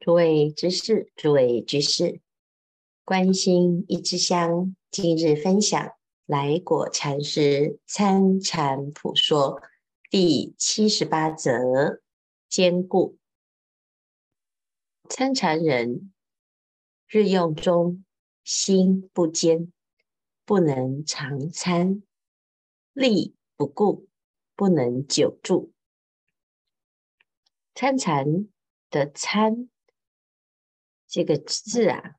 诸位知事，诸位居士，观心一支香，今日分享来果禅师参禅普说第七十八则：坚固。参禅人日用中心不坚，不能常参；力不固，不能久住。参禅的参。这个字啊，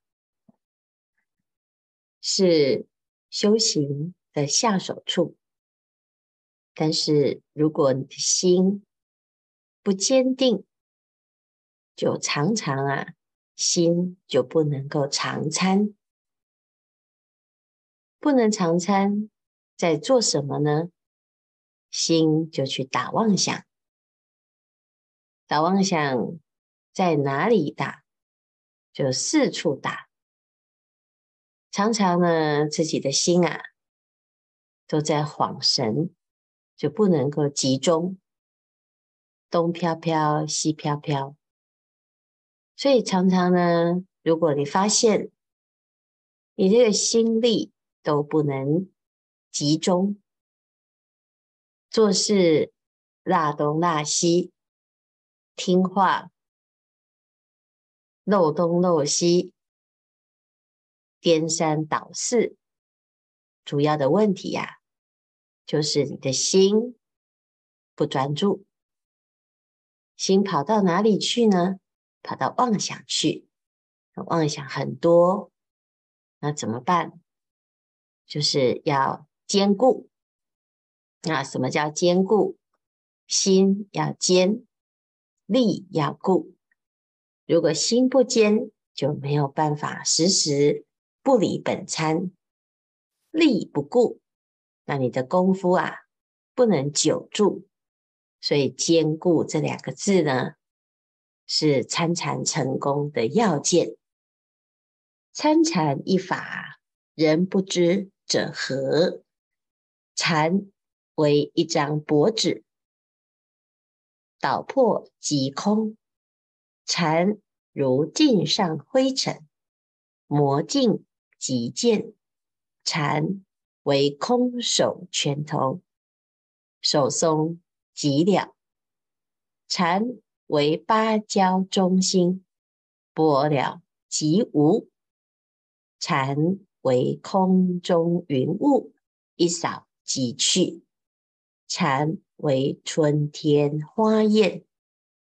是修行的下手处。但是，如果你的心不坚定，就常常啊，心就不能够常参。不能常参，在做什么呢？心就去打妄想，打妄想在哪里打？就四处打，常常呢，自己的心啊，都在恍神，就不能够集中，东飘飘，西飘飘。所以常常呢，如果你发现你这个心力都不能集中，做事拉东拉西，听话。漏东漏西，颠三倒四，主要的问题呀、就是你的心不专注，心跑到哪里去呢？跑到妄想去，妄想很多，那怎么办？就是要坚固。那什么叫坚固？心要坚，力要固。如果心不坚，就没有办法时时不离本参；力不顾，那你的功夫啊不能久住。所以坚固这两个字呢，是参禅成功的要件。参禅一法，人不知者何？禅为一张薄纸，捣破即空。禅如镜上灰尘，磨镜即见。禅为空手拳头，手松即了。禅为芭蕉中心，拨了即无。禅为空中云雾，一扫即去。禅为春天花艳。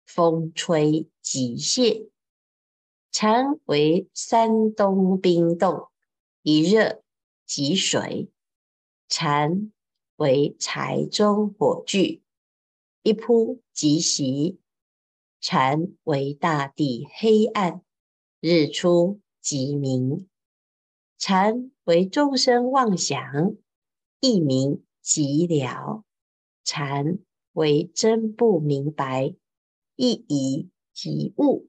风吹即谢，禅为山东冰冻，一热即水；禅为柴中火炬，一扑即熄；禅为大地黑暗，日出即明；禅为众生妄想，一明即了；禅为真不明白。一疑即悟，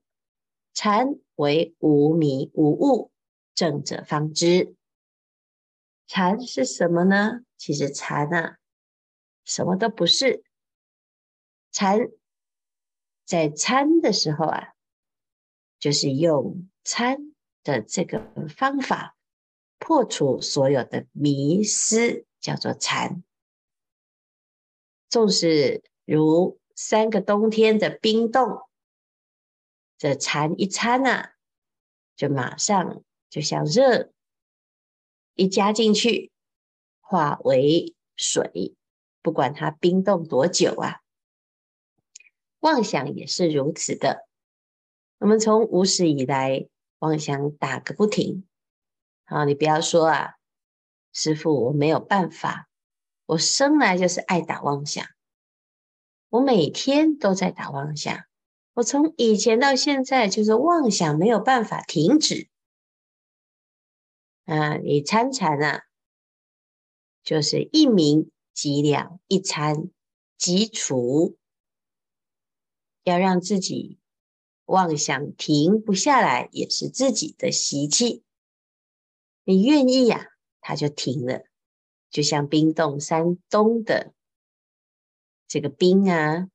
禅为无迷无悟，正者方知。禅是什么呢？其实禅啊，什么都不是。禅在参的时候啊，就是用参的这个方法破除所有的迷思，叫做禅。纵使如。三个冬天的冰冻，这禅一参啊，就马上就像热一加进去，化为水，不管它冰冻多久啊。妄想也是如此的。我们从无始以来，妄想打个不停。好，你不要说啊，师父，我没有办法，我生来就是爱打妄想。我每天都在打妄想，我从以前到现在就是妄想没有办法停止。啊，你参禅啊，就是一明即了，一参即除，要让自己妄想停不下来，也是自己的习气。你愿意呀，它就停了，就像冰冻山东的。这个冰啊，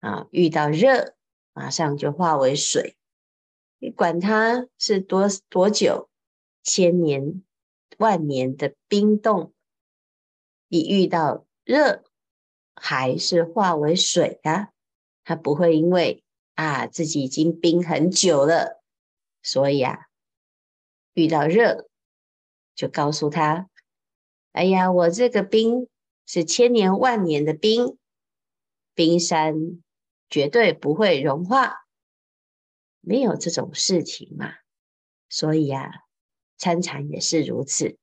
啊，遇到热，马上就化为水。你管它是多多久，千年万年的冰冻，一遇到热，还是化为水啊？它不会因为啊自己已经冰很久了，所以啊遇到热就告诉他：哎呀，我这个冰是千年万年的冰，冰山绝对不会融化。没有这种事情嘛，所以啊，参禅也是如此，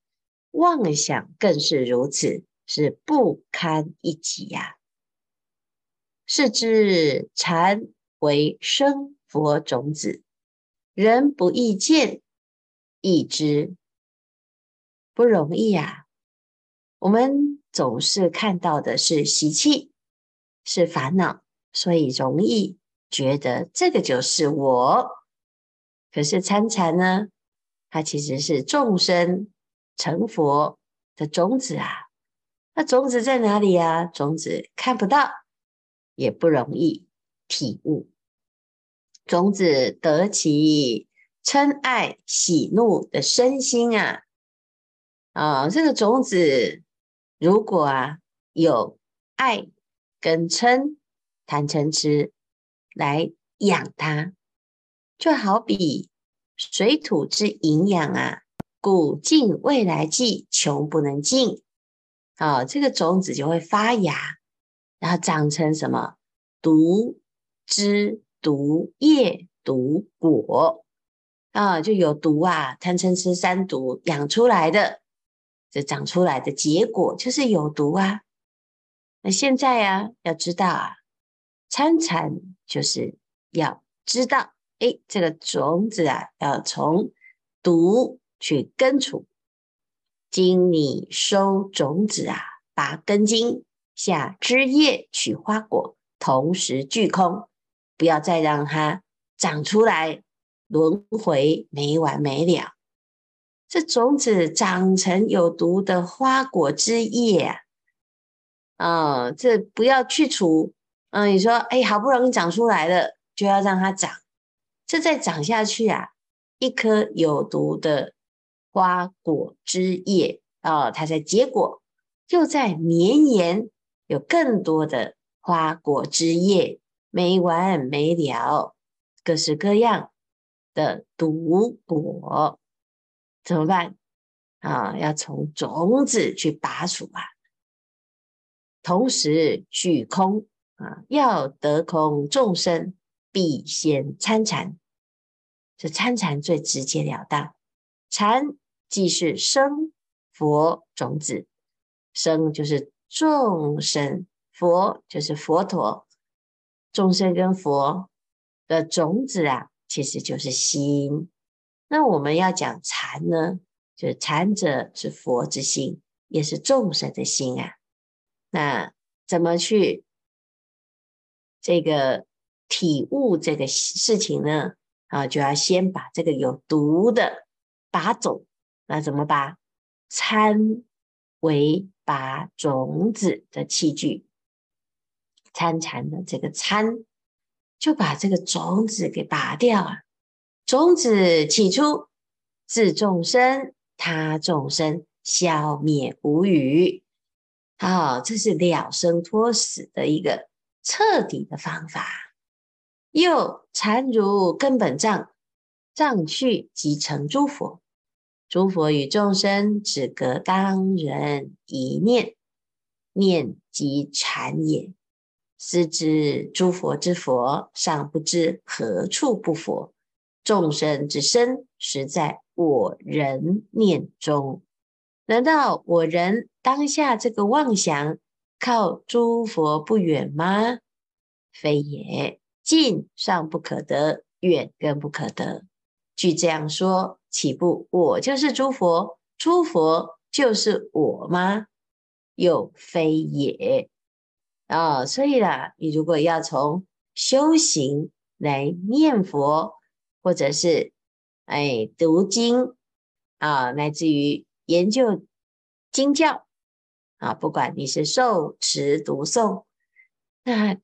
妄想更是如此，是不堪一击呀、啊。是知禅为生佛种子，人不易见，易知不容易呀、我们总是看到的是习气，是烦恼，所以容易。觉得这个就是我，可是参禅呢，它其实是众生成佛的种子啊。那种子在哪里啊？种子看不到，也不容易体悟。种子得其嗔爱喜怒的身心啊，啊，这个种子如果啊有爱跟嗔贪嗔痴。来养它，就好比水土之营养啊，古尽未来际，穷不能尽。啊，这个种子就会发芽，然后长成什么？毒枝、毒叶、毒果啊，就有毒啊，贪嗔痴三毒养出来的，这长出来的结果就是有毒啊。那现在啊，要知道啊。参禅就是要知道，哎，这个种子啊，要从毒去根除。经你收种子啊，拔根茎，下枝叶，取花果，同时俱空，不要再让它长出来，轮回没完没了。这种子长成有毒的花果枝叶啊，啊、这不要去除。嗯，你说，哎，好不容易长出来了，就要让它长，这再长下去啊，一颗有毒的花果枝叶啊、哦，它在结果，又在绵延，有更多的花果枝叶，没完没了，各式各样的毒果，怎么办啊？要从种子去拔除啊，同时俱空。啊，要得空众生，必先参禅。这参禅最直截了当。禅即是生佛种子，生就是众生，佛就是佛陀。众生跟佛的种子啊，其实就是心。那我们要讲禅呢，就是禅者是佛之心，也是众生的心啊。那怎么去？这个体悟这个事情呢，啊，就要先把这个有毒的拔走。那怎么拔？参为拔种子的器具，参禅的这个参，就把这个种子给拔掉啊。种子起初，自众生他众生，消灭无余。好，这是了生脱死的一个。彻底的方法，又禅如根本藏，藏去即成诸佛。诸佛与众生只隔当人一念，念即禅也。是知诸佛之佛，尚不知何处不佛；众生之身，实在我人念中。难道我人当下这个妄想？靠诸佛不远吗？非也，近尚不可得，远更不可得。据这样说，岂不我就是诸佛，诸佛就是我吗？又非也啊、哦！所以啦，你如果要从修行来念佛，或者是哎读经啊，乃至于研究经教。啊，不管你是受持读诵，那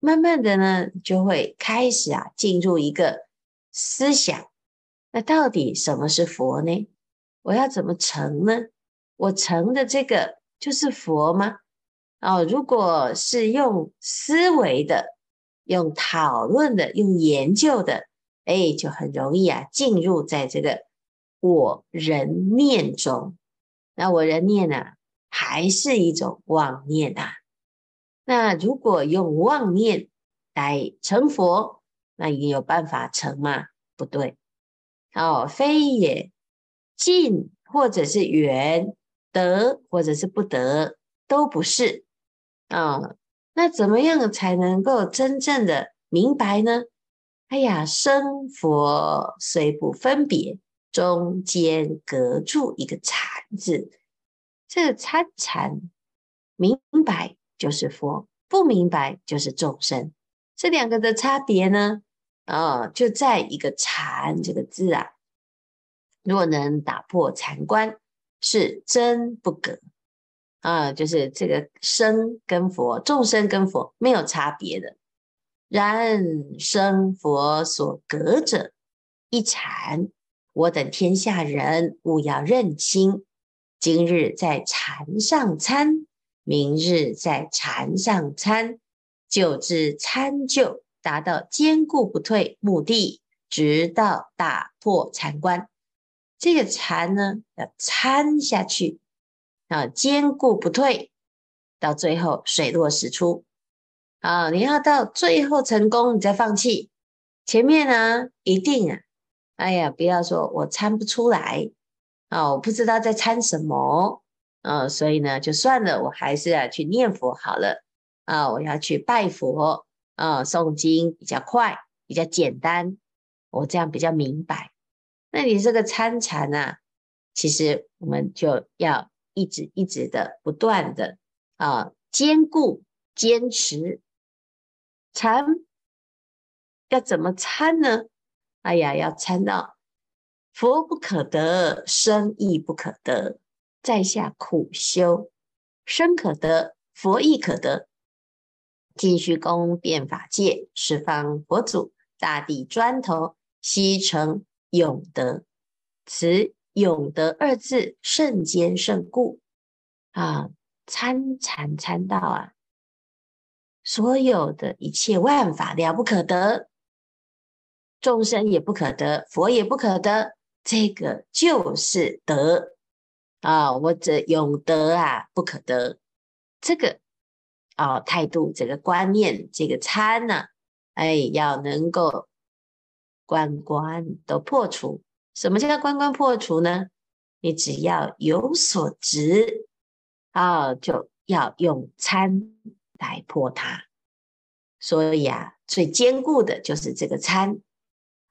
慢慢的呢，就会开始啊，进入一个思想那到底什么是佛呢？我要怎么成呢？我成的这个就是佛吗？哦，如果是用思维的、用讨论的、用研究的，哎，就很容易啊，进入在这个我人念中。那我人念呢、啊，还是一种妄念啊。那如果用妄念来成佛，那也有办法成吗？不对，哦，非也，近或者是远，得或者是不得，都不是啊、哦。那怎么样才能够真正的明白呢？哎呀，生佛虽不分别，中间隔住一个禅字，这个参禅明白。就是佛，不明白就是众生，这两个的差别呢？啊、哦，就在一个禅这个字啊。如果能打破禅观，是真不隔啊，就是这个生跟佛、众生跟佛没有差别的。然生佛所隔者一禅，我等天下人勿要认清。今日在禅上参。明日在禅上参，久至参就，达到坚固不退目的，直到打破禅观。这个禅呢，要参下去啊，坚固不退，到最后水落石出啊！你要到最后成功，你再放弃。前面呢，一定啊，哎呀，不要说我参不出来啊，我不知道在参什么。嗯、所以呢，就算了，我还是要去念佛好了啊、我要去拜佛啊、诵经比较快，比较简单，我这样比较明白。那你这个参禅啊，其实我们就要一直一直的不断的啊，坚固坚持禅，要怎么参呢？哎呀，要参到佛不可得，生亦不可得。在下苦修，生可得，佛亦可得。尽虚空遍法界，十方佛祖，大地砖头，悉成永德。此永德二字，甚坚甚固啊！参禅参道啊，所有的一切万法了不可得，众生也不可得，佛也不可得，这个就是德。啊，我这永德啊，不可得，这个啊态度，这个观念，这个参呢、啊，哎，要能够关关都破除。什么叫关关破除呢？你只要有所执啊，就要用参来破它。所以啊，最坚固的就是这个参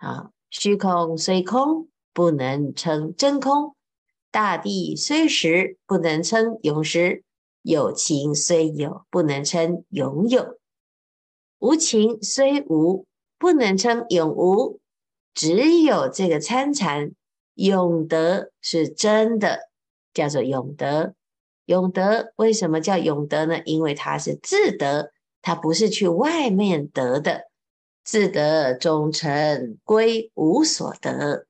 啊。虚空虽空，不能称真空。大地虽实，不能称永实；有情虽有，不能称永有；无情虽无，不能称永无。只有这个参禅永德是真的，叫做永德。永德为什么叫永德呢？因为它是自得，它不是去外面得的。自得终成归无所得。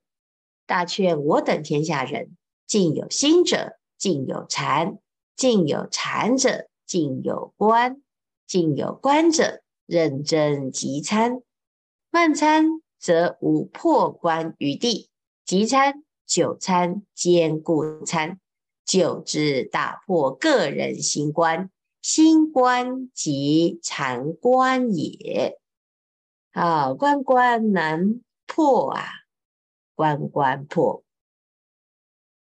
大劝我等天下人。尽有心者，尽有禅；尽有禅者，尽有观；尽有观者，认真即参。慢参则无破关余地，急参久参兼固参，久之打破个人心观，心观即禅观也。啊，关关难破啊，关关破。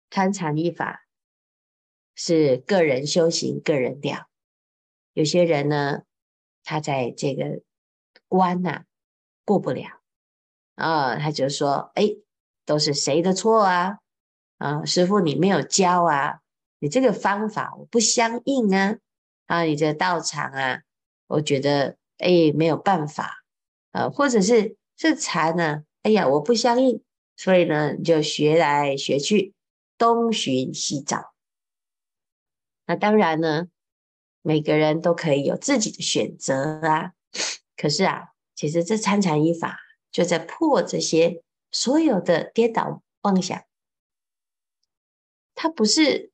参禅一法是个人修行，个人了。有些人呢，他在这个关呐、过不了啊，他就说：“哎，都是谁的错啊？啊，师傅你没有教啊，你这个方法我不相应啊，啊，你这道场啊，我觉得哎没有办法呃，或者是这禅呢，哎呀我不相应，所以呢就学来学去。”东寻西找，那当然呢，每个人都可以有自己的选择啊。可是啊，其实这参禅一法就在破这些所有的颠倒妄想，它不是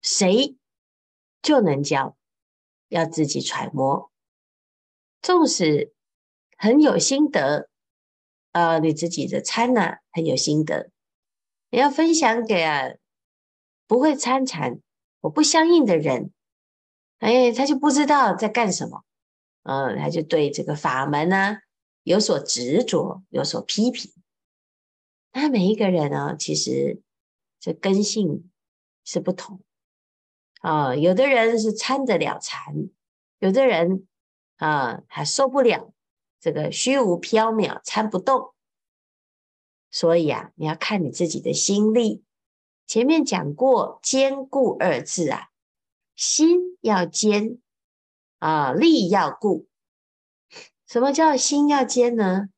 谁就能教，要自己揣摩。纵使很有心得，呃，你自己的参呐很有心得，你要分享给啊不会参禅、我不相应的人，哎，他就不知道在干什么，嗯、他就对这个法门呢、有所执着，有所批评。那每一个人呢，其实这根性是不同。啊、有的人是参得了禅，有的人啊、还受不了这个虚无缥缈，参不动。所以啊，你要看你自己的心力。前面讲过“坚固”二字啊，心要坚啊，力要固。什么叫心要坚呢？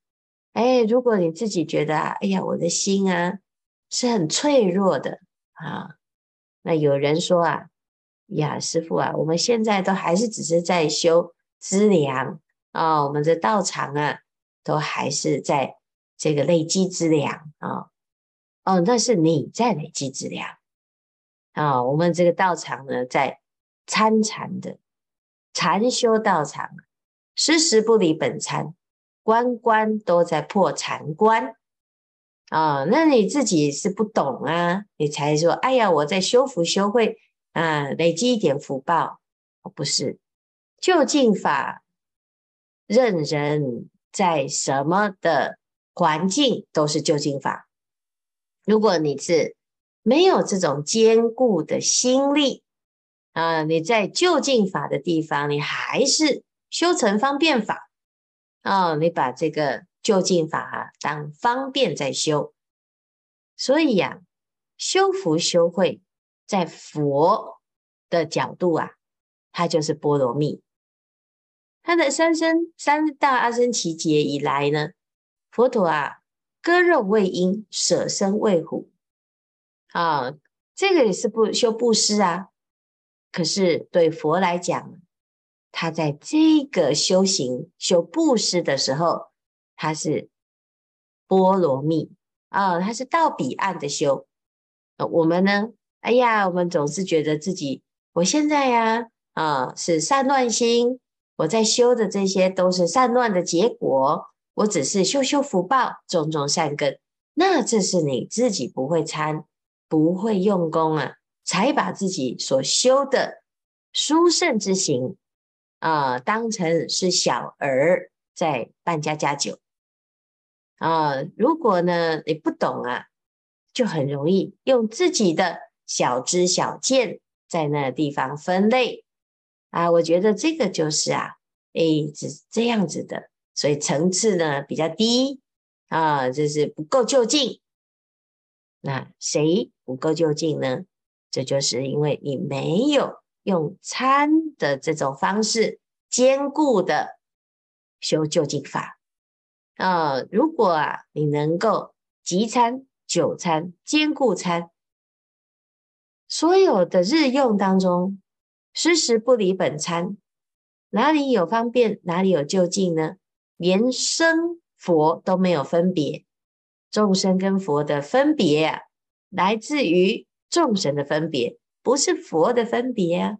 哎，如果你自己觉得啊，哎呀，我的心啊是很脆弱的啊，那有人说啊，呀，师父啊，我们现在都还是只是在修资粮啊，我们的道场啊，都还是在这个累积资粮啊，哦，那是你在累积资粮啊，我们这个道场呢，在参禅的禅修道场，时时不离本参。关关都在破禅关啊！那你自己是不懂啊，你才说哎呀，我在修福修慧啊，累积一点福报，不是究竟法，任人在什么的环境都是究竟法。如果你是没有这种坚固的心力啊，你在就近法的地方，你还是修成方便法。哦，你把这个就近法啊当方便在修，所以呀、啊，修福修慧，在佛的角度啊，它就是波罗蜜。它的三生三大阿僧只劫以来呢，佛陀啊，割肉喂鹰，舍身喂虎啊，这个也是不修布施啊。可是对佛来讲，他在这个修行修布施的时候，他是波罗蜜啊，他是到彼岸的修。我们呢？哎呀，我们总是觉得自己，我现在呀，啊，是散乱心，我在修的这些都是散乱的结果，我只是修修福报，种种善根。那这是你自己不会参，不会用功啊，才把自己所修的殊胜之行。啊、当成是小儿在办家家酒啊、如果呢你不懂啊，就很容易用自己的小知小见在那地方分类啊。我觉得这个就是啊，诶，是这样子的，所以层次呢比较低啊，就是不够就近。那谁不够就近呢？这就是因为你没有。用参的这种方式，坚固的修究竟法啊、如果啊，你能够即参、久餐、兼顾餐，所有的日用当中，时时不离本参，哪里有方便，哪里有究竟呢？连生佛都没有分别，众生跟佛的分别啊，来自于众生的分别。不是佛的分别啊，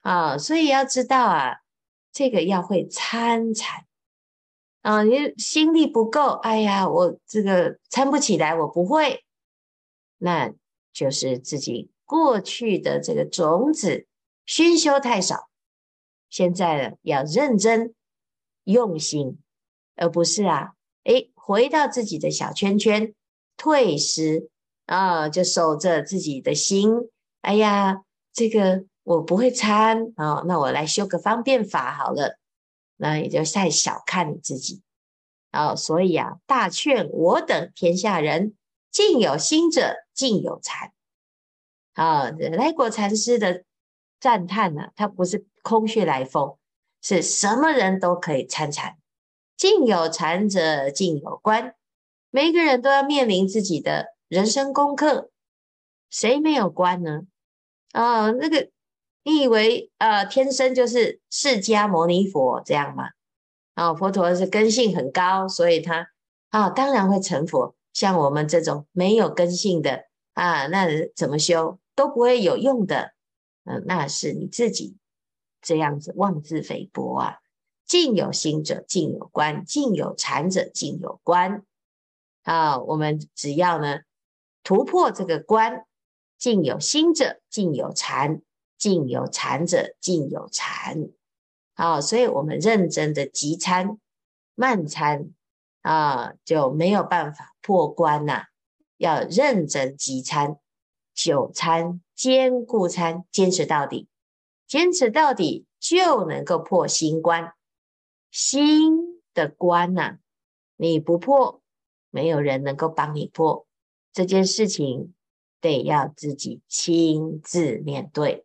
啊，所以要知道啊，这个要会参禅啊，你心力不够，哎呀，我这个参不起来，我不会，那就是自己过去的这个种子熏修太少，现在呢要认真用心，而不是啊，诶，回到自己的小圈圈，退失啊，就守着自己的心。哎呀，这个我不会参啊，那我来修个方便法好了。那也就太小看你自己啊。所以啊，大劝我等天下人，尽有心者尽有参。啊，来果禅师的赞叹呢，他不是空穴来风，是什么人都可以参禅。尽有禅者尽有关，每一个人都要面临自己的人生功课。谁没有关呢？啊、那个你以为呃天生就是释迦牟尼佛这样吗？啊、哦，佛陀是根性很高，所以他啊、当然会成佛。像我们这种没有根性的啊，那怎么修都不会有用的。嗯，那是你自己这样子妄自菲薄啊！尽有心者，尽有观；尽有禅者，尽有观。啊，我们只要呢突破这个观，尽有心者，尽有禅；尽有禅者，尽有禅。啊，所以我们认真的急参、慢参啊，就没有办法破关呐、要认真急参、久参、坚固参，坚持到底，坚持到底就能够破心关。心的关呐、啊，你不破，没有人能够帮你破。这件事情得要自己亲自面对。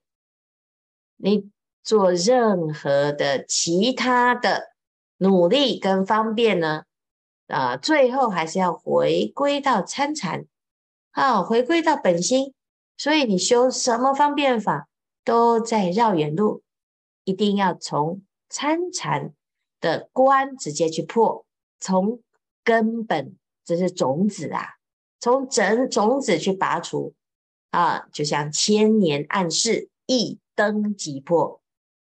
你。做任何的其他的努力跟方便呢，啊，最后还是要回归到参禅，啊，回归到本心。所以你修什么方便法，都在绕远路，一定要从参禅的关直接去破，从根本，这是种子啊，从整种子去拔除啊，就像千年暗示，一灯即破。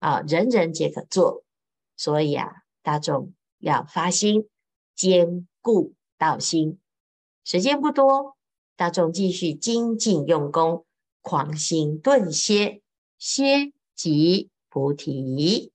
啊，人人皆可做，所以啊，大众要发心，坚固道心。时间不多，大众继续精进用功，狂心顿歇，歇即菩提。